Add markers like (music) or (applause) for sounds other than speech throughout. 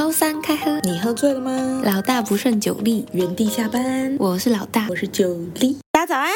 周三开喝，你喝醉了吗？老大不胜酒力，原地下班。我是老大，我是酒力。大家早安。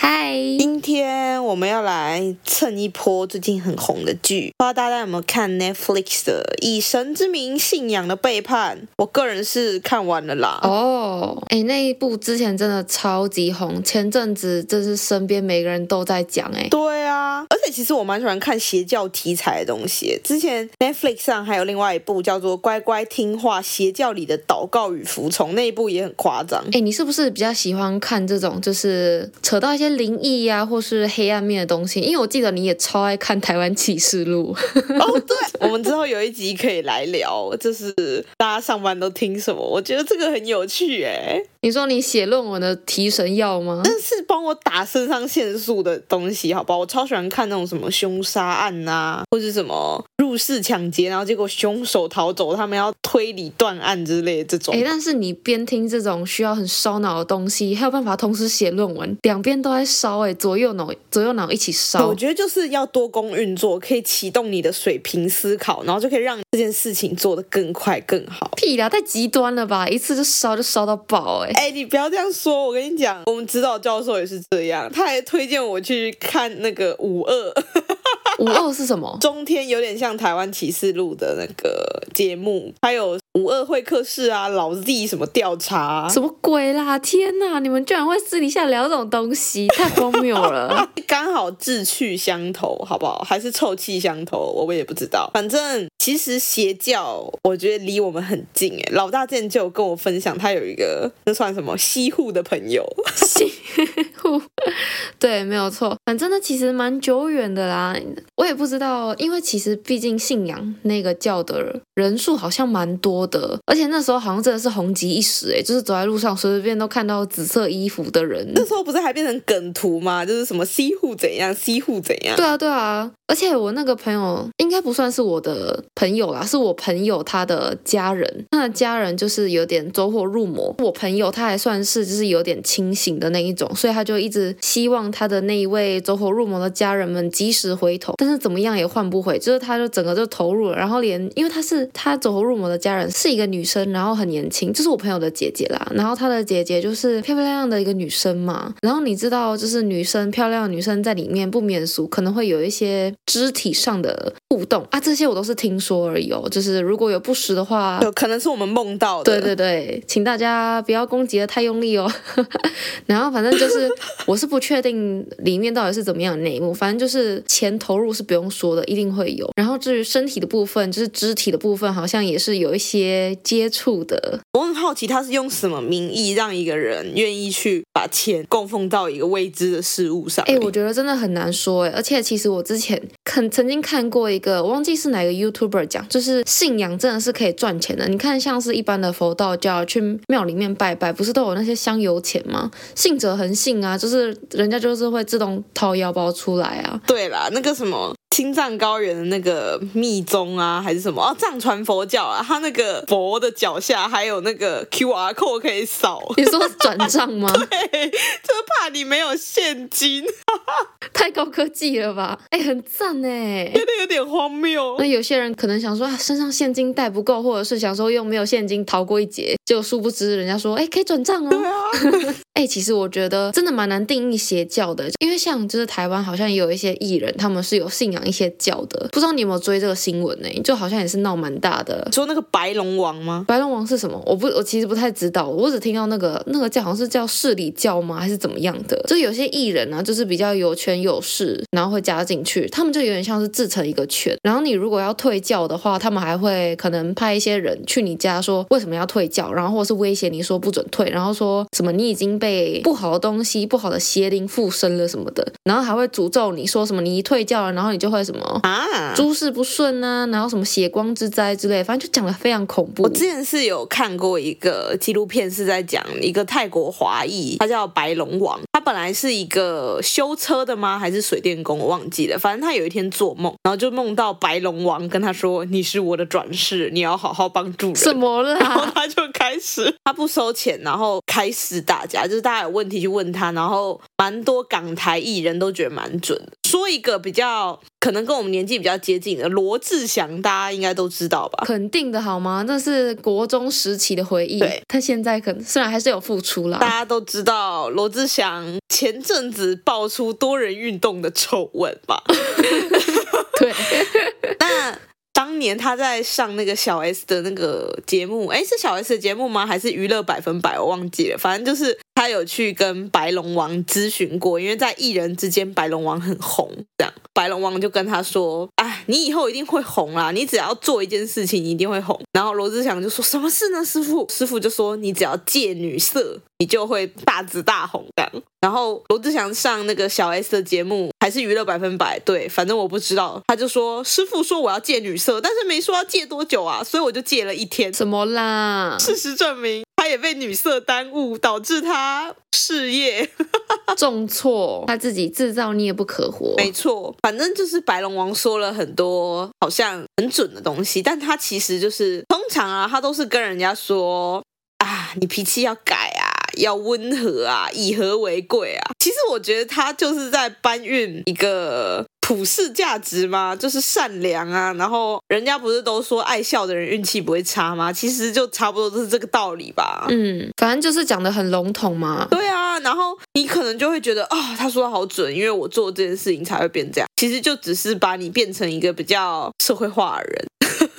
嗨，今天我们要来蹭一波最近很红的剧，不知道大家有没有看 Netflix 的《以神之名：信仰的背叛》？我个人是看完了啦。哦，哎，那一部之前真的超级红，前阵子真是身边每个人都在讲，哎，对啊，而且其实我蛮喜欢看邪教题材的东西。之前 Netflix 上还有另外一部叫做《乖乖听话：邪教里的祷告与服从》，那一部也很夸张。哎，你是不是比较喜欢看这种，就是扯到一些？灵异呀，或是黑暗面的东西，因为我记得你也超爱看《台湾启示录》哦。对，我们之后有一集可以来聊，就是大家上班都听什么？我觉得这个很有趣哎。你说你写论文的提神药吗？那是帮我打肾上腺素的东西，好不好？我超喜欢看那种什么凶杀案呐、啊，或是什么入室抢劫，然后结果凶手逃走，他们要推理断案之类的这种。哎，但是你边听这种需要很烧脑的东西，还有办法同时写论文，两边都在烧，哎，左右脑左右脑一起烧。我觉得就是要多工运作，可以启动你的水平思考，然后就可以让这件事情做得更快更好。屁啦，太极端了吧？一次就烧就烧到爆，哎。哎，你不要这样说，我跟你讲，我们指导教授也是这样，他还推荐我去看那个五二。(laughs) 五二是什么？中天有点像台湾启示录的那个节目，还有五二会客室啊，老 Z 什么调查，什么鬼啦？天哪，你们居然会私底下聊这种东西，太荒谬了！(laughs) 刚好志趣相投，好不好？还是臭气相投，我们也不知道。反正其实邪教，我觉得离我们很近哎。老大之前就有跟我分享，他有一个那算什么西户的朋友，(laughs) 西户，对，没有错。反正呢，其实蛮久远的啦。我也不知道，因为其实毕竟信仰那个教的人数好像蛮多的，而且那时候好像真的是红极一时，哎，就是走在路上随随便都看到紫色衣服的人。那时候不是还变成梗图吗？就是什么西户怎样，西户怎样。对啊，对啊。而且我那个朋友应该不算是我的朋友啦，是我朋友他的家人，他的家人就是有点走火入魔。我朋友他还算是就是有点清醒的那一种，所以他就一直希望他的那一位走火入魔的家人们及时回头，但是怎么样也换不回，就是他就整个就投入了，然后连因为他是他走火入魔的家人是一个女生，然后很年轻，就是我朋友的姐姐啦，然后她的姐姐就是漂漂亮亮的一个女生嘛，然后你知道就是女生漂亮女生在里面不免俗，可能会有一些。肢体上的互动啊，这些我都是听说而已哦。就是如果有不实的话，有可能是我们梦到的。对对对，请大家不要攻击的太用力哦。(laughs) 然后反正就是，我是不确定里面到底是怎么样的内幕。反正就是钱投入是不用说的，一定会有。然后至于身体的部分，就是肢体的部分，好像也是有一些接触的。我很好奇，他是用什么名义让一个人愿意去把钱供奉到一个未知的事物上？哎，我觉得真的很难说哎。而且其实我之前。看曾经看过一个，我忘记是哪个 YouTuber 讲，就是信仰真的是可以赚钱的。你看，像是一般的佛道教去庙里面拜拜，不是都有那些香油钱吗？信者恒信啊，就是人家就是会自动掏腰包出来啊。对啦，那个什么。青藏高原的那个密宗啊，还是什么哦？藏传佛教啊，他那个佛的脚下还有那个 QR code 可以扫。你说转账吗？(laughs) 对，就是怕你没有现金。(laughs) 太高科技了吧？哎，很赞哎，觉得有点荒谬。那有些人可能想说，啊，身上现金带不够，或者是想说用没有现金逃过一劫，就殊不知人家说，哎，可以转账哦。对啊。(laughs) 哎，其实我觉得真的蛮难定义邪教的，因为像就是台湾好像也有一些艺人，他们是有信仰。一些教的，不知道你有没有追这个新闻呢？就好像也是闹蛮大的。说那个白龙王吗？白龙王是什么？我不，我其实不太知道。我只听到那个那个叫好像是叫势力教吗？还是怎么样的？就有些艺人呢、啊，就是比较有权有势，然后会加进去，他们就有点像是自成一个圈。然后你如果要退教的话，他们还会可能派一些人去你家说为什么要退教，然后或是威胁你说不准退，然后说什么你已经被不好的东西、不好的邪灵附身了什么的，然后还会诅咒你说什么你一退教了，然后你就会。什么啊？诸事不顺啊，然后什么血光之灾之类，反正就讲的非常恐怖。我之前是有看过一个纪录片，是在讲一个泰国华裔，他叫白龙王。他本来是一个修车的吗？还是水电工？我忘记了。反正他有一天做梦，然后就梦到白龙王跟他说：“你是我的转世，你要好好帮助人。”什么啦？然后他就开始，他不收钱，然后开始大家，就是大家有问题去问他，然后蛮多港台艺人都觉得蛮准的。说一个比较可能跟我们年纪比较接近的罗志祥，大家应该都知道吧？肯定的好吗？那是国中时期的回忆。对，他现在可能虽然还是有付出啦，大家都知道罗志祥前阵子爆出多人运动的丑闻吧？(laughs) 对，(laughs) 那。当年他在上那个小 S 的那个节目，哎，是小 S 的节目吗？还是娱乐百分百？我忘记了。反正就是他有去跟白龙王咨询过，因为在艺人之间，白龙王很红。这样，白龙王就跟他说：“啊，你以后一定会红啦！你只要做一件事情，你一定会红。”然后罗志祥就说：“什么事呢，师傅？”师傅就说：“你只要戒女色，你就会大紫大红。”这样。然后罗志祥上那个小 S 的节目，还是娱乐百分百？对，反正我不知道。他就说：“师傅说我要戒女色，但是没说要戒多久啊，所以我就戒了一天。”怎么啦？事实证明，他也被女色耽误，导致他事业 (laughs) 重挫，他自己制造孽不可活。没错，反正就是白龙王说了很多好像很准的东西，但他其实就是通常啊，他都是跟人家说啊，你脾气要改啊。要温和啊，以和为贵啊。其实我觉得他就是在搬运一个普世价值吗，就是善良啊。然后人家不是都说爱笑的人运气不会差吗？其实就差不多都是这个道理吧。嗯，反正就是讲的很笼统嘛。对啊，然后你可能就会觉得啊、哦，他说的好准，因为我做这件事情才会变这样。其实就只是把你变成一个比较社会化的人。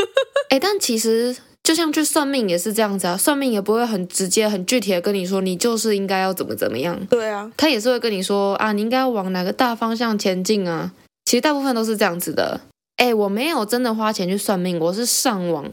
(laughs) 哎，但其实。就像去算命也是这样子啊，算命也不会很直接、很具体的跟你说，你就是应该要怎么怎么样。对啊，他也是会跟你说啊，你应该要往哪个大方向前进啊。其实大部分都是这样子的。哎，我没有真的花钱去算命，我是上网。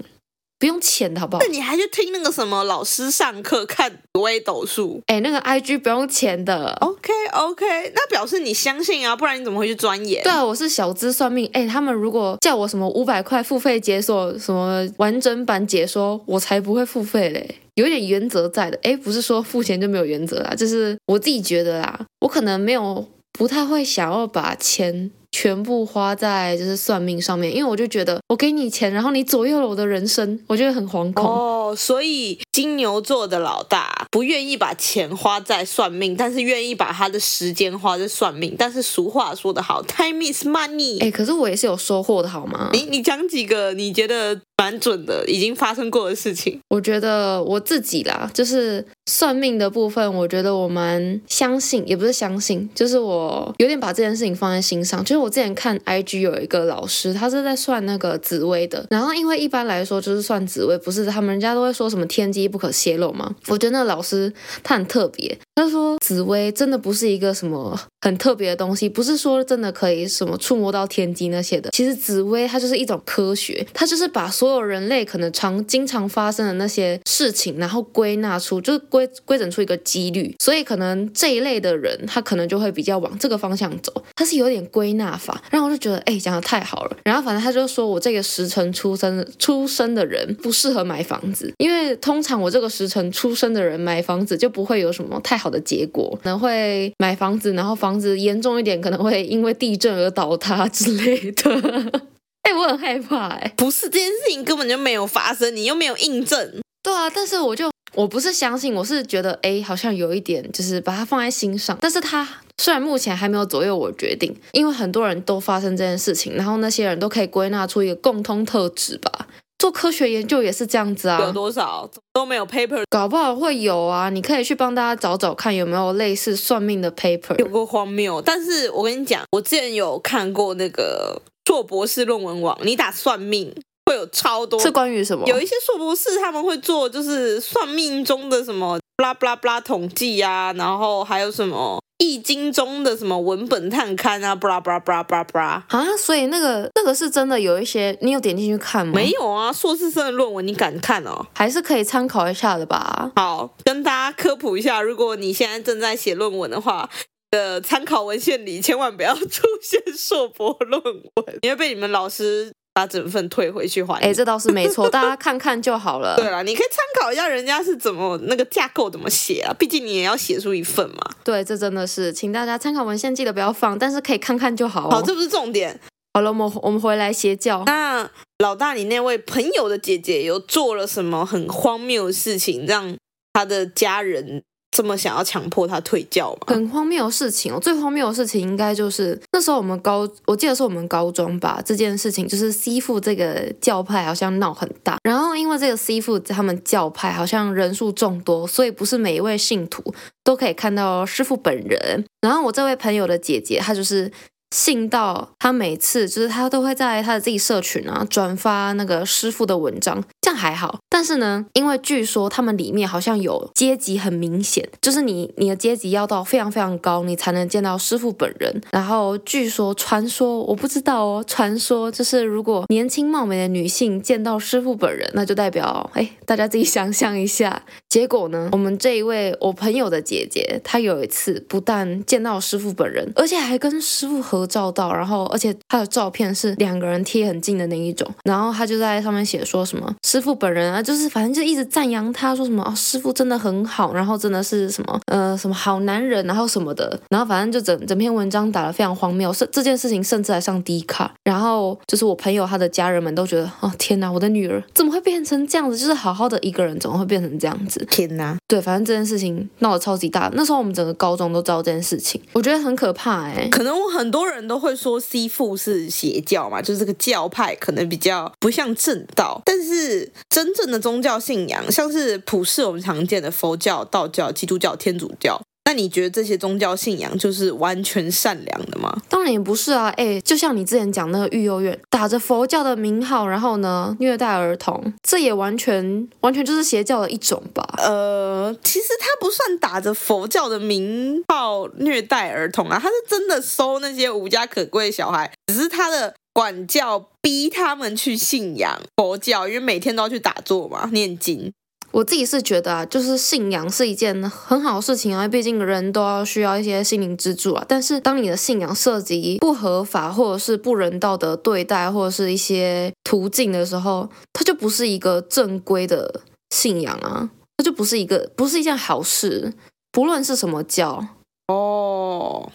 不用钱的好不好？那你还去听那个什么老师上课看紫微斗数？哎，那个 IG 不用钱的。OK OK，那表示你相信啊，不然你怎么会去钻研？对啊，我是小资算命。哎，他们如果叫我什么五百块付费解锁什么完整版解说，我才不会付费嘞。有点原则在的。哎，不是说付钱就没有原则啦，就是我自己觉得啦，我可能没有不太会想要把钱。全部花在就是算命上面，因为我就觉得我给你钱，然后你左右了我的人生，我觉得很惶恐。哦，所以金牛座的老大不愿意把钱花在算命，但是愿意把他的时间花在算命。但是俗话说得好，time is money。哎，可是我也是有收获的，好吗？你你讲几个你觉得蛮准的，已经发生过的事情？我觉得我自己啦，就是算命的部分，我觉得我蛮相信，也不是相信，就是我有点把这件事情放在心上，就是我。之前看 IG 有一个老师，他是在算那个紫薇的。然后因为一般来说就是算紫薇，不是他们人家都会说什么天机不可泄露吗？我觉得那个老师他很特别。他说紫薇真的不是一个什么很特别的东西，不是说真的可以什么触摸到天机那些的。其实紫薇它就是一种科学，它就是把所有人类可能常经常发生的那些事情，然后归纳出，就是归归整出一个几率。所以可能这一类的人，他可能就会比较往这个方向走。他是有点归纳。法，然后我就觉得，哎，讲的太好了。然后反正他就说我这个时辰出生出生的人不适合买房子，因为通常我这个时辰出生的人买房子就不会有什么太好的结果，可能会买房子，然后房子严重一点可能会因为地震而倒塌 (laughs) 之类的。哎，我很害怕，哎，不是这件事情根本就没有发生，你又没有印证。对啊，但是我就我不是相信，我是觉得，哎，好像有一点，就是把它放在心上，但是他。虽然目前还没有左右我决定，因为很多人都发生这件事情，然后那些人都可以归纳出一个共通特质吧。做科学研究也是这样子啊。有多少都没有 paper，搞不好会有啊。你可以去帮大家找找看有没有类似算命的 paper。有过荒谬，但是我跟你讲，我之前有看过那个硕博士论文网，你打算命会有超多。是关于什么？有一些硕博士他们会做，就是算命中的什么。布拉布拉布拉统计呀，然后还有什么易经中的什么文本探勘啊，布拉布拉布拉布拉布拉啊，所以那个那个是真的有一些，你有点进去看吗？没有啊，硕士生的论文你敢看哦？还是可以参考一下的吧。好，跟大家科普一下，如果你现在正在写论文的话，的参考文献里千万不要出现硕博论文，你会被你们老师。把整份退回去还。哎，这倒是没错，大家看看就好了。(laughs) 对了，你可以参考一下人家是怎么那个架构怎么写啊，毕竟你也要写出一份嘛。对，这真的是，请大家参考文献记得不要放，但是可以看看就好。好，这不是重点。好了，我们我们回来邪教。那老大，你那位朋友的姐姐有做了什么很荒谬的事情，让他的家人这么想要强迫他退教吗？很荒谬的事情哦，最荒谬的事情应该就是那时候我们高，我记得是我们高中吧，这件事情就是西父这个教派好像闹很大，然后因为这个西父他们教派好像人数众多，所以不是每一位信徒都可以看到师傅本人。然后我这位朋友的姐姐，她就是。信到他每次就是他都会在他的自己社群啊转发那个师傅的文章，这样还好。但是呢，因为据说他们里面好像有阶级很明显，就是你你的阶级要到非常非常高，你才能见到师傅本人。然后据说传说我不知道哦，传说就是如果年轻貌美的女性见到师傅本人，那就代表哎，大家自己想象一下。结果呢，(laughs) 我们这一位我朋友的姐姐，她有一次不但见到师傅本人，而且还跟师傅合照到，然后而且他的照片是两个人贴很近的那一种，然后他就在上面写说什么师傅本人啊，就是反正就一直赞扬他，说什么哦，师傅真的很好，然后真的是什么呃什么好男人，然后什么的，然后反正就整整篇文章打得非常荒谬，是这件事情甚至还上 D 卡，然后就是我朋友他的家人们都觉得哦天哪，我的女儿怎么会变成这样子？就是好好的一个人怎么会变成这样子？天哪！对，反正这件事情闹得超级大，那时候我们整个高中都知道这件事情，我觉得很可怕哎、欸，可能我很多人。都会说西父是邪教嘛，就是这个教派可能比较不像正道。但是真正的宗教信仰，像是普世我们常见的佛教、道教、基督教、天主教。那你觉得这些宗教信仰就是完全善良的吗？当然也不是啊，哎，就像你之前讲那个育幼院，打着佛教的名号，然后呢虐待儿童，这也完全完全就是邪教的一种吧？呃，其实他不算打着佛教的名号虐待儿童啊，他是真的收那些无家可归的小孩，只是他的管教逼他们去信仰佛教，因为每天都要去打坐嘛，念经。我自己是觉得啊，就是信仰是一件很好的事情啊，毕竟人都要需要一些心灵支柱啊。但是当你的信仰涉及不合法或者是不人道的对待或者是一些途径的时候，它就不是一个正规的信仰啊，它就不是一个不是一件好事，不论是什么教哦。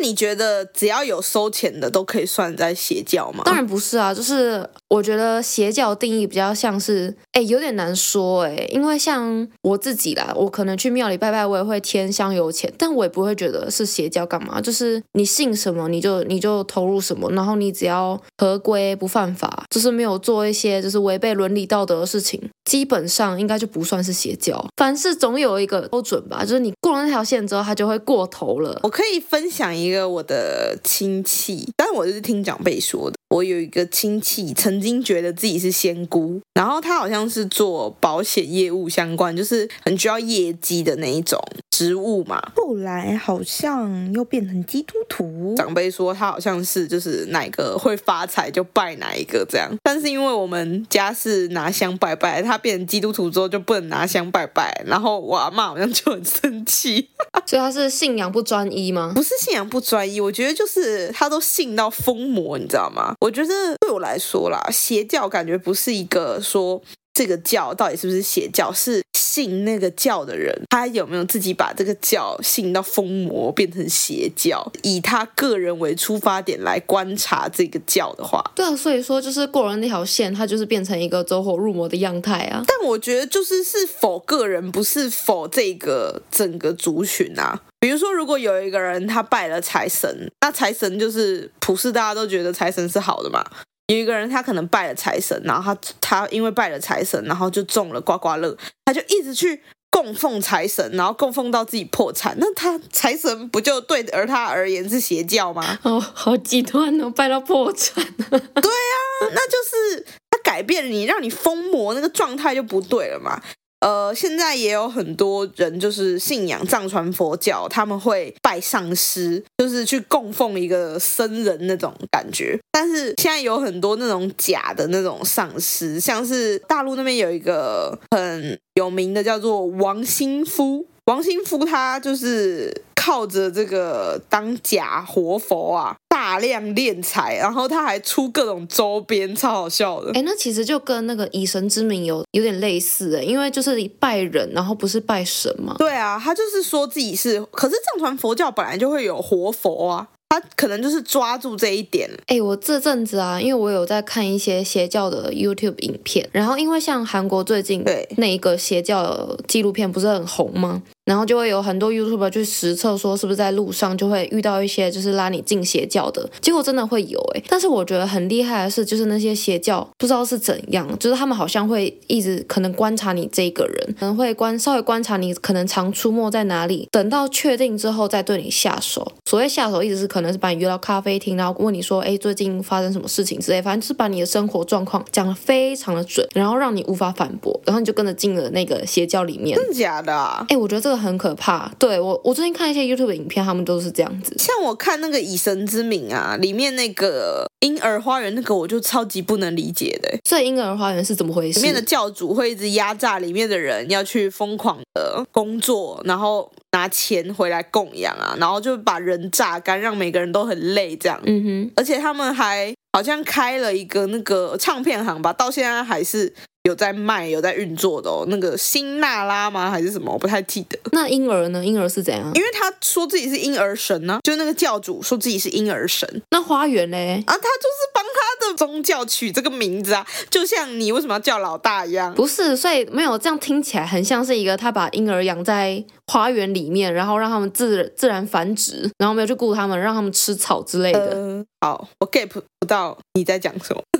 那你觉得只要有收钱的都可以算在邪教吗？当然不是啊，就是我觉得邪教定义比较像是，哎，有点难说哎，因为像我自己啦，我可能去庙里拜拜，我也会添香油钱，但我也不会觉得是邪教干嘛，就是你信什么你就你就投入什么，然后你只要合规不犯法，就是没有做一些就是违背伦理道德的事情，基本上应该就不算是邪教。凡事总有一个标准吧，就是你过了那条线之后，它就会过头了。我可以分享一个。一个我的亲戚，但我就是听长辈说的。我有一个亲戚曾经觉得自己是仙姑，然后他好像是做保险业务相关，就是很需要业绩的那一种职务嘛。后来好像又变成基督徒。长辈说他好像是就是哪个会发财就拜哪一个这样，但是因为我们家是拿香拜拜，他变成基督徒之后就不能拿香拜拜，然后我阿妈好像就很生气。(laughs) 所以他是信仰不专一吗？不是信仰不专一，我觉得就是他都信到疯魔，你知道吗？我觉得对我来说啦，邪教感觉不是一个说这个教到底是不是邪教，是信那个教的人，他有没有自己把这个教信到疯魔变成邪教，以他个人为出发点来观察这个教的话，对啊，所以说就是过了那条线，他就是变成一个走火入魔的样态啊。但我觉得就是是否个人，不是否这个整个族群啊。比如说，如果有一个人他拜了财神，那财神就是普世大家都觉得财神是好的嘛。有一个人他可能拜了财神，然后他他因为拜了财神，然后就中了刮刮乐，他就一直去供奉财神，然后供奉到自己破产，那他财神不就对而他而言是邪教吗？(laughs) 哦，好极端哦，拜到破产。(laughs) 对啊，那就是他改变了你，让你疯魔那个状态就不对了嘛。呃，现在也有很多人就是信仰藏传佛教，他们会拜上师，就是去供奉一个僧人那种感觉。但是现在有很多那种假的那种上师，像是大陆那边有一个很有名的叫做王心夫，王心夫他就是。靠着这个当假活佛啊，大量敛财，然后他还出各种周边，超好笑的。哎，那其实就跟那个以神之名有有点类似哎，因为就是拜人，然后不是拜神嘛。对啊，他就是说自己是，可是藏传佛教本来就会有活佛啊，他可能就是抓住这一点。哎，我这阵子啊，因为我有在看一些邪教的 YouTube 影片，然后因为像韩国最近对那一个邪教纪录片不是很红吗？然后就会有很多 YouTuber 去实测说是不是在路上就会遇到一些就是拉你进邪教的，结果真的会有诶。但是我觉得很厉害的是，就是那些邪教不知道是怎样，就是他们好像会一直可能观察你这个人，可能会观稍微观察你可能常出没在哪里，等到确定之后再对你下手。所谓下手，一直是可能是把你约到咖啡厅，然后问你说，哎，最近发生什么事情之类，反正就是把你的生活状况讲得非常的准，然后让你无法反驳，然后你就跟着进了那个邪教里面。真的假的啊？哎，我觉得这个很可怕。对，我，我最近看一些 YouTube 影片，他们都是这样子。像我看那个《以神之名》啊，里面那个婴儿花园那个，我就超级不能理解的。所以婴儿花园是怎么回事？里面的教主会一直压榨里面的人，要去疯狂的工作，然后拿钱回来供养啊，然后就把人榨干，让每个人都很累这样。嗯哼，而且他们还好像开了一个那个唱片行吧，到现在还是。有在卖，有在运作的哦。那个辛娜拉吗？还是什么？我不太记得。那婴儿呢？婴儿是怎样？因为他说自己是婴儿神呢、啊，就那个教主说自己是婴儿神。那花园嘞？啊，他就是帮他的宗教取这个名字啊，就像你为什么要叫老大一样。不是，所以没有这样听起来很像是一个他把婴儿养在花园里面，然后让他们自自然繁殖，然后没有去顾他们，让他们吃草之类的。呃、好，我 get 不到你在讲什么。(laughs)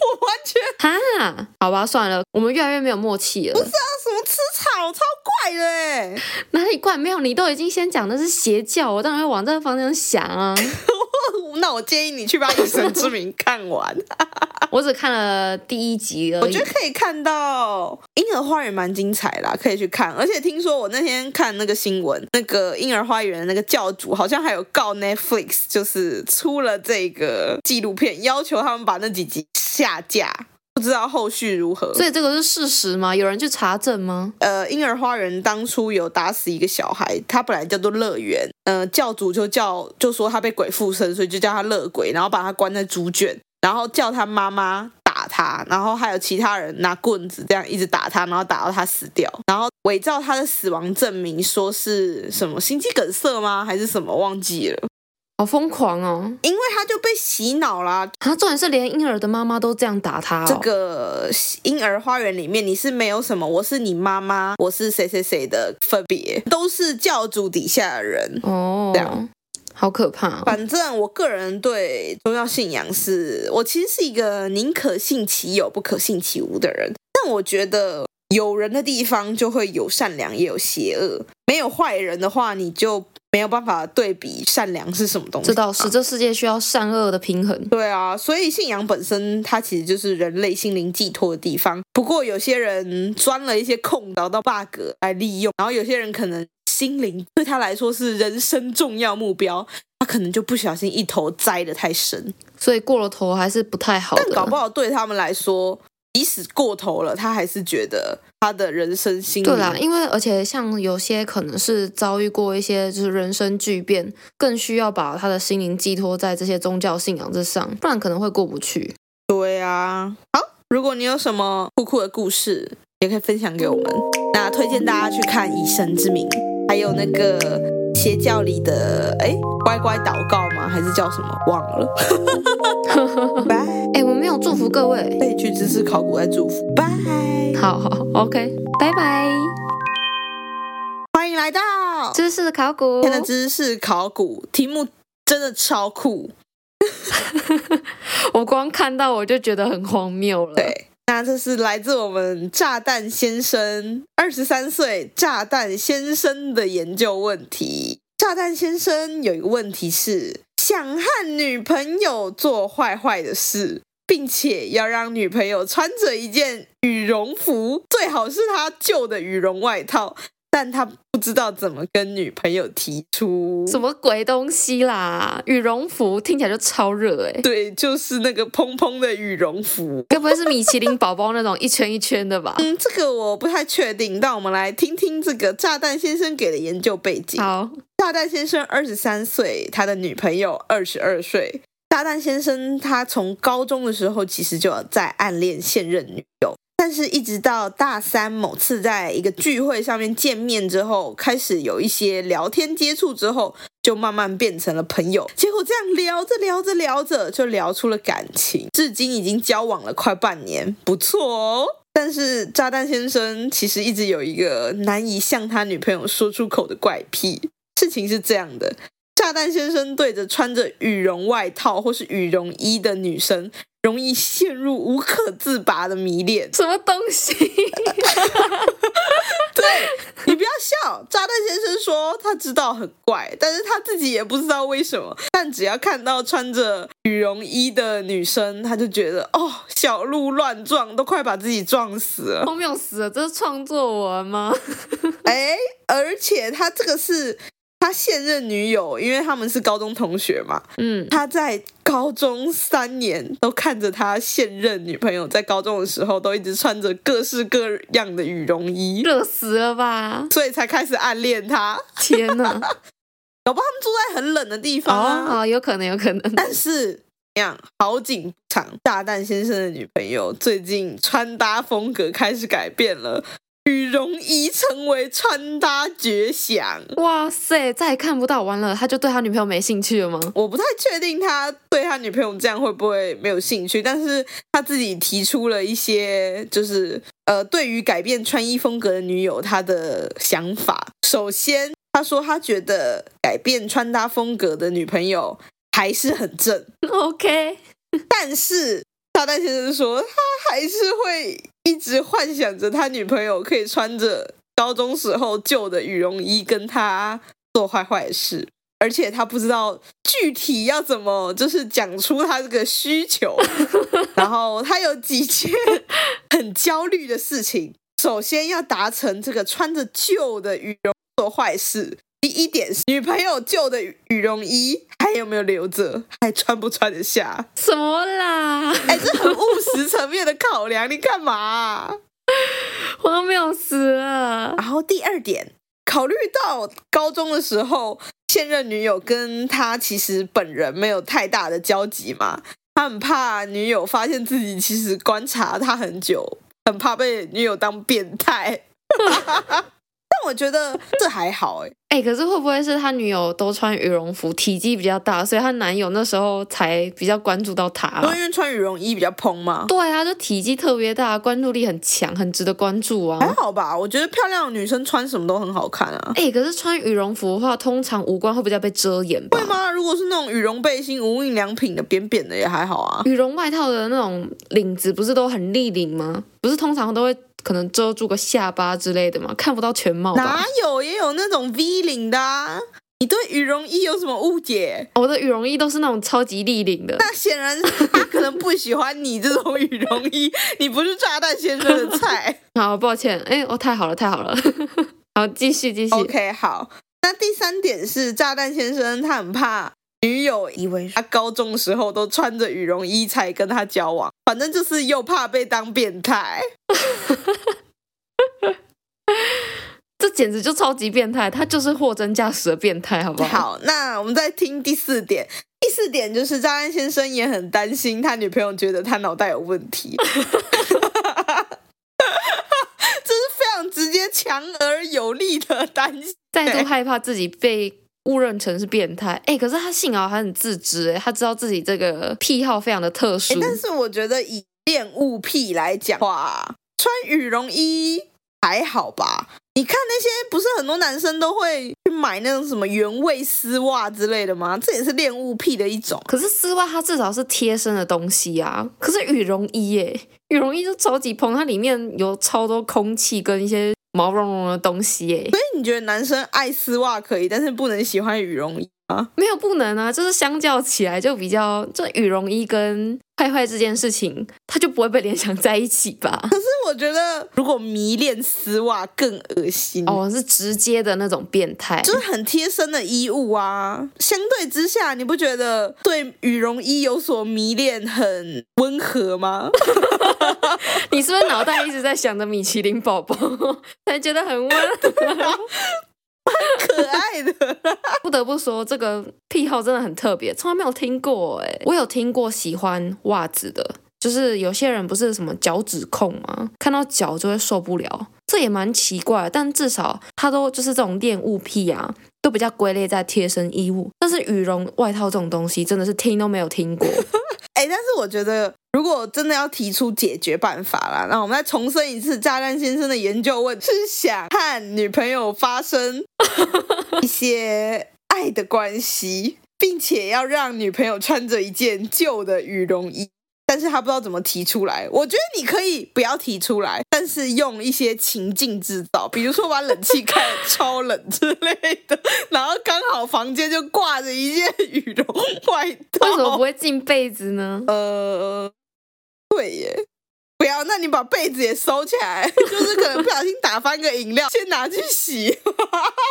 我完全哈，好吧，算了，我们越来越没有默契了。不是啊，什么吃草，超怪哪里怪？没有，你都已经先讲的是邪教，我当然会往这个方向想啊。(laughs) 那我建议你去把《以神之名》看完。(laughs) 我只看了第一集而已。我觉得可以看到《婴儿花园》蛮精彩啦，可以去看。而且听说我那天看那个新闻，那个《婴儿花园》那个教主好像还有告 Netflix，就是出了这个纪录片，要求他们把那几集下架。不知道后续如何。所以这个是事实吗？有人去查证吗？呃，《婴儿花园》当初有打死一个小孩，他本来叫做乐园，呃，教主就叫就说他被鬼附身，所以就叫他乐鬼，然后把他关在猪圈。然后叫他妈妈打他，然后还有其他人拿棍子这样一直打他，然后打到他死掉，然后伪造他的死亡证明，说是什么心肌梗塞吗？还是什么？忘记了。好疯狂哦！因为他就被洗脑啦。他重点是连婴儿的妈妈都这样打他哦。这个婴儿花园里面，你是没有什么，我是你妈妈，我是谁谁谁的分别，都是教主底下的人哦。这样。好可怕哦！反正我个人对宗教信仰是，我其实是一个宁可信其有，不可信其无的人。但我觉得有人的地方就会有善良，也有邪恶。没有坏人的话，你就没有办法对比善良是什么东西。这倒是，这世界需要善恶的平衡。对啊，所以信仰本身它其实就是人类心灵寄托的地方。不过有些人钻了一些空，找到 bug 来利用，然后有些人可能。心灵对他来说是人生重要目标，他可能就不小心一头栽得太深，所以过了头还是不太好。但搞不好对他们来说，即使过头了，他还是觉得他的人生心灵。对啦，因为而且像有些可能是遭遇过一些就是人生巨变，更需要把他的心灵寄托在这些宗教信仰之上，不然可能会过不去。对啊，好，如果你有什么酷酷的故事，也可以分享给我们。那推荐大家去看《以神之名》。还有那个邪教里的哎，乖乖祷告吗？还是叫什么？忘了。(laughs) 拜。(laughs) 哎，有祝福各位，可以去知识考古来祝福。拜。好好，OK，拜拜。欢迎来到知识考古。今天的知识考古题目真的超酷，(laughs) 我光看到我就觉得很荒谬了。对。那这是来自我们炸弹先生，二十三岁炸弹先生的研究问题。炸弹先生有一个问题是，想和女朋友做坏坏的事，并且要让女朋友穿着一件羽绒服，最好是他旧的羽绒外套。但他不知道怎么跟女朋友提出什么鬼东西啦！羽绒服听起来就超热哎。对，就是那个蓬蓬的羽绒服，该不会是米其林宝宝那种一圈一圈的吧？嗯，这个我不太确定。但我们来听听这个炸弹先生给的研究背景。好，炸弹先生二十三岁，他的女朋友二十二岁。炸弹先生他从高中的时候其实就在暗恋现任女友。但是，一直到大三某次在一个聚会上面见面之后，开始有一些聊天接触之后，就慢慢变成了朋友。结果这样聊着聊着聊着，就聊出了感情，至今已经交往了快半年，不错哦。但是炸弹先生其实一直有一个难以向他女朋友说出口的怪癖。事情是这样的，炸弹先生对着穿着羽绒外套或是羽绒衣的女生，容易陷入无可自拔的迷恋。什么东西？(laughs) 对，你不要笑。炸弹先生说他知道很怪，但是他自己也不知道为什么。但只要看到穿着羽绒衣的女生，他就觉得哦，小鹿乱撞，都快把自己撞死了。荒谬死了，这是创作文吗？(laughs) 哎，而且他这个是。他现任女友，因为他们是高中同学嘛，嗯，他在高中三年都看着他现任女朋友在高中的时候都一直穿着各式各样的羽绒衣，热死了吧？所以才开始暗恋他。天哪，搞不好他们住在很冷的地方啊，哦，有可能，有可能。但是，这样好景不长，炸弹先生的女朋友最近穿搭风格开始改变了。羽绒衣成为穿搭绝响，哇塞！再也看不到，完了，他就对他女朋友没兴趣了吗？我不太确定他对他女朋友这样会不会没有兴趣，但是他自己提出了一些，就是呃，对于改变穿衣风格的女友他的想法。首先，他说他觉得改变穿搭风格的女朋友还是很正，OK，但是。炸弹先生说，他还是会一直幻想着他女朋友可以穿着高中时候旧的羽绒衣跟他做坏坏事，而且他不知道具体要怎么就是讲出他这个需求。(laughs) 然后他有几件很焦虑的事情，首先要达成这个穿着旧的羽绒做坏事。第一点是女朋友旧的羽绒衣还有没有留着，还穿不穿得下？什么啦？哎，这很务实层面的考量，你干嘛啊？荒谬死了。然后第二点，考虑到高中的时候现任女友跟他其实本人没有太大的交集嘛，他很怕女友发现自己其实观察他很久，很怕被女友当变态。但我觉得这还好 (laughs) 哎。哎、欸，可是会不会是他女友都穿羽绒服，体积比较大，所以她男友那时候才比较关注到她、啊？因为穿羽绒衣比较蓬嘛？对啊，就体积特别大，关注力很强，很值得关注啊。还好吧，我觉得漂亮的女生穿什么都很好看啊。哎、欸，可是穿羽绒服的话，通常五官会比较被遮掩吧？会吗？如果是那种羽绒背心、无印良品的扁扁的也还好啊。羽绒外套的那种领子不是都很立领吗？不是通常都会。可能遮住个下巴之类的嘛，看不到全貌。哪有？也有那种 V 领的啊。你对羽绒衣有什么误解？我的羽绒衣都是那种超级立领的。那显然他可能不喜欢你这种羽绒衣，你不是炸弹先生的菜。(laughs) 好，抱歉。哎，哦，太好了，太好了。(laughs) 好，继续，继续。OK，好。那第三点是炸弹先生，他很怕。女友以为他高中的时候都穿着羽绒衣才跟他交往，反正就是又怕被当变态。(laughs) 这简直就超级变态，他就是货真价实的变态，好不好？好，那我们再听第四点。第四点就是张安先生也很担心他女朋友觉得他脑袋有问题，(laughs) (laughs) 这是非常直接、强而有力的担心，再度害怕自己被。误认成是变态，哎，可是他幸好还很自知，哎，他知道自己这个癖好非常的特殊。但是我觉得以恋物癖来讲话，穿羽绒衣还好吧？你看那些不是很多男生都会去买那种什么原味丝袜之类的吗？这也是恋物癖的一种。可是丝袜它至少是贴身的东西啊，可是羽绒衣，哎，羽绒衣就超级蓬，它里面有超多空气跟一些。毛茸茸的东西耶，所以你觉得男生爱丝袜可以，但是不能喜欢羽绒衣吗？没有不能啊，就是相较起来就比较，就羽绒衣跟坏坏这件事情，他就不会被联想在一起吧？可是我觉得，如果迷恋丝袜更恶心哦，是直接的那种变态，就是很贴身的衣物啊。相对之下，你不觉得对羽绒衣有所迷恋很温和吗？(laughs) 你是不是脑袋一直在想着米其林宝宝，(laughs) 才觉得很温和？蛮可爱的，(laughs) 不得不说这个癖好真的很特别，从来没有听过哎。我有听过喜欢袜子的，就是有些人不是什么脚趾控吗？看到脚就会受不了，这也蛮奇怪。但至少他都就是这种恋物癖啊，都比较归类在贴身衣物。但是羽绒外套这种东西，真的是听都没有听过。哎，(laughs) 但是我觉得，如果真的要提出解决办法啦，那我们再重申一次，炸弹先生的研究问是想和女朋友发生 (laughs) 一些爱的关系，并且要让女朋友穿着一件旧的羽绒衣。但是他不知道怎么提出来，我觉得你可以不要提出来，但是用一些情境制造，比如说把冷气开超冷之类的，(laughs) 然后刚好房间就挂着一件羽绒外套，为什么不会进被子呢？呃，对耶，不要，那你把被子也收起来，(laughs) 就是可能不小心打翻个饮料，先拿去洗。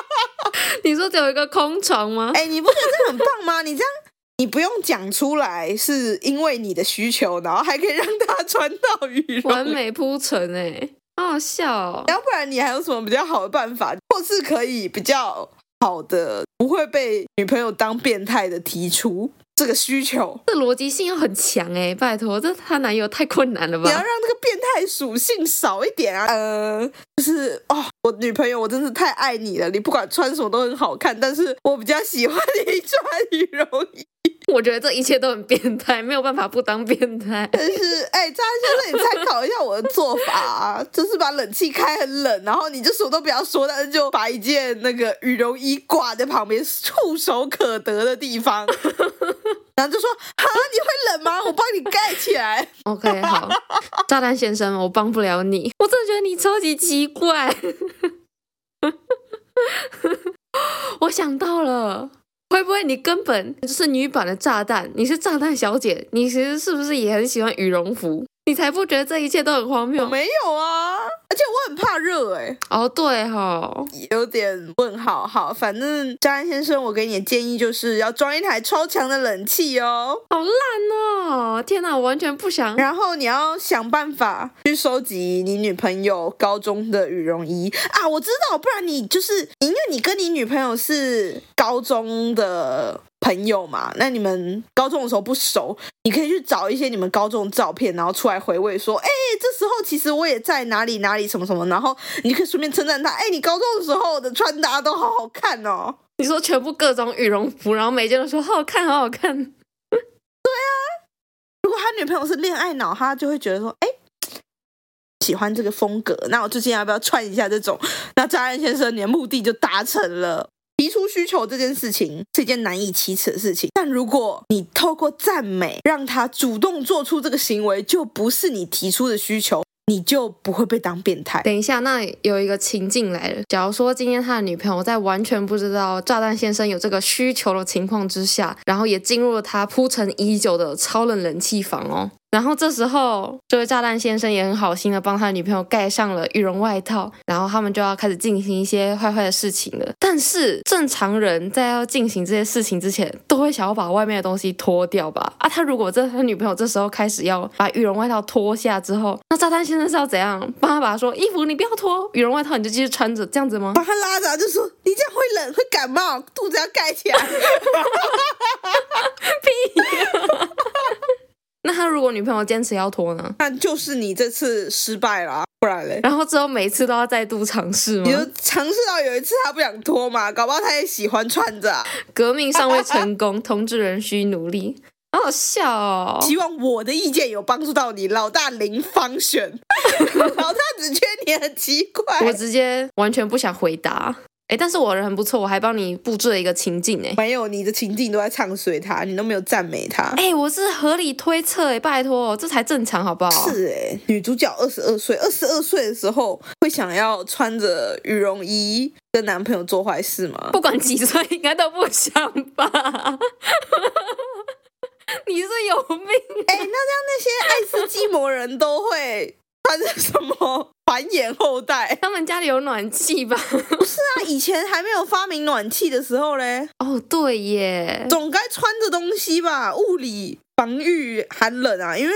(laughs) 你说只有一个空床吗？哎，你不觉得这很棒吗？你这样。你不用讲出来，是因为你的需求，然后还可以让他穿到羽绒，完美铺陈哎，好好笑哦！要不然你还有什么比较好的办法，或是可以比较好的，不会被女朋友当变态的提出这个需求？这逻辑性又很强哎，拜托，这她男友太困难了吧？你要让那个变态属性少一点啊！呃，就是哦，我女朋友，我真是太爱你了，你不管穿什么都很好看，但是我比较喜欢你穿羽绒衣。我觉得这一切都很变态，没有办法不当变态。但是，哎，张先生，你参考一下我的做法啊，就是把冷气开很冷，然后你就什么都不要说，但是就把一件那个羽绒衣挂在旁边触手可得的地方，(laughs) 然后就说：“啊，你会冷吗？我帮你盖起来。” OK，好，炸弹先生，我帮不了你，我真的觉得你超级奇怪。(laughs) 我想到了。会不会你根本就是女版的炸弹？你是炸弹小姐，你其实是不是也很喜欢羽绒服？你才不觉得这一切都很荒谬？我没有啊，而且我很怕热哎、欸。哦，对哈、哦，有点问号。好，反正张安先生，我给你的建议就是要装一台超强的冷气哦。好烂哦！天哪，我完全不想。然后你要想办法去收集你女朋友高中的羽绒衣啊！我知道，不然你就是因为你跟你女朋友是高中的。朋友嘛，那你们高中的时候不熟，你可以去找一些你们高中的照片，然后出来回味，说，哎，这时候其实我也在哪里哪里什么什么，然后你可以顺便称赞他，哎，你高中的时候的穿搭都好好看哦。你说全部各种羽绒服，然后每件都说好好看，好好看。对啊，如果他女朋友是恋爱脑，他就会觉得说，哎，喜欢这个风格，那我最近要不要穿一下这种？那张安先生，你的目的就达成了。提出需求这件事情是一件难以启齿的事情，但如果你透过赞美让他主动做出这个行为，就不是你提出的需求，你就不会被当变态。等一下，那有一个情境来了，假如说今天他的女朋友在完全不知道炸弹先生有这个需求的情况之下，然后也进入了他铺陈已久的超冷冷气房哦。然后这时候，这位炸弹先生也很好心的帮他女朋友盖上了羽绒外套，然后他们就要开始进行一些坏坏的事情了。但是正常人在要进行这些事情之前，都会想要把外面的东西脱掉吧？啊，他如果这他女朋友这时候开始要把羽绒外套脱下之后，那炸弹先生是要怎样帮他把他说衣服你不要脱，羽绒外套你就继续穿着这样子吗？把他拉着，就说你这样会冷会感冒，肚子要盖起来。(laughs) 屁呀！那他如果女朋友坚持要脱呢？那就是你这次失败了，不然嘞？然后之后每次都要再度尝试吗？你就尝试到有一次他不想脱嘛，搞不好他也喜欢穿着。革命尚未成功，(laughs) 同志仍需努力。好好笑哦！希望我的意见有帮助到你，老大零方选，(laughs) 老大只缺你很奇怪。我直接完全不想回答。哎，但是我人很不错，我还帮你布置了一个情境哎。没有，你的情境都在唱衰他，你都没有赞美他。哎，我是合理推测哎，拜托，这才正常好不好？是哎，女主角二十二岁，二十二岁的时候会想要穿着羽绒衣跟男朋友做坏事吗？不管几岁，应该都不想吧？(laughs) 你是有病？哎，那这样那些爱斯基摩人都会。穿着什么繁衍后代？(laughs) 他们家里有暖气吧？不是啊，(laughs) 以前还没有发明暖气的时候嘞。哦，对耶，总该穿着东西吧，物理防御寒冷啊。因为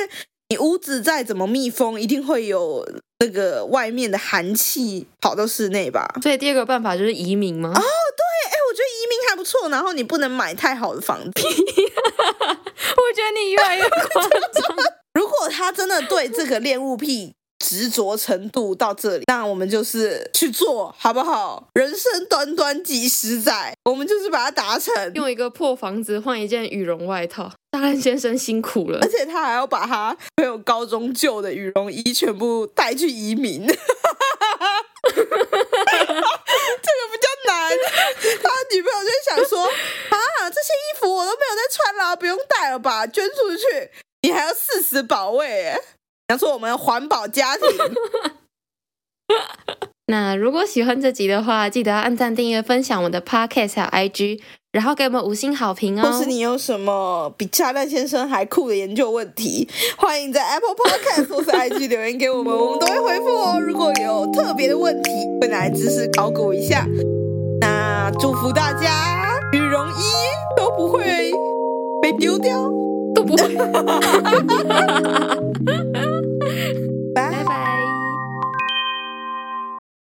你屋子再怎么密封，一定会有那个外面的寒气跑到室内吧。所以第二个办法就是移民吗？哦，对，哎，我觉得移民还不错。然后你不能买太好的房子。(laughs) 我觉得你越来越夸张。如果他真的对这个恋物癖执着程度到这里，(laughs) 那我们就是去做好不好？人生短短几十载，我们就是把它达成。用一个破房子换一件羽绒外套，大汉先生辛苦了，而且他还要把他朋友高中旧的羽绒衣全部带去移民。(laughs) 这个比较难，他女朋友就想说啊，这些衣服我都没有再穿了，不用带了吧，捐出去，你还要誓死保卫，想说我们环保家庭。(laughs) 那如果喜欢这集的话，记得要按赞、订阅、分享我们的 Podcast 还有 IG，然后给我们五星好评哦。或是你有什么比炸弹先生还酷的研究问题，欢迎在 Apple Podcast 或是 IG 留言给我们，我们都会回复哦。如果有特别的问题，会来知识考古一下。那祝福大家羽绒衣都不会被丢掉，都不会。(laughs)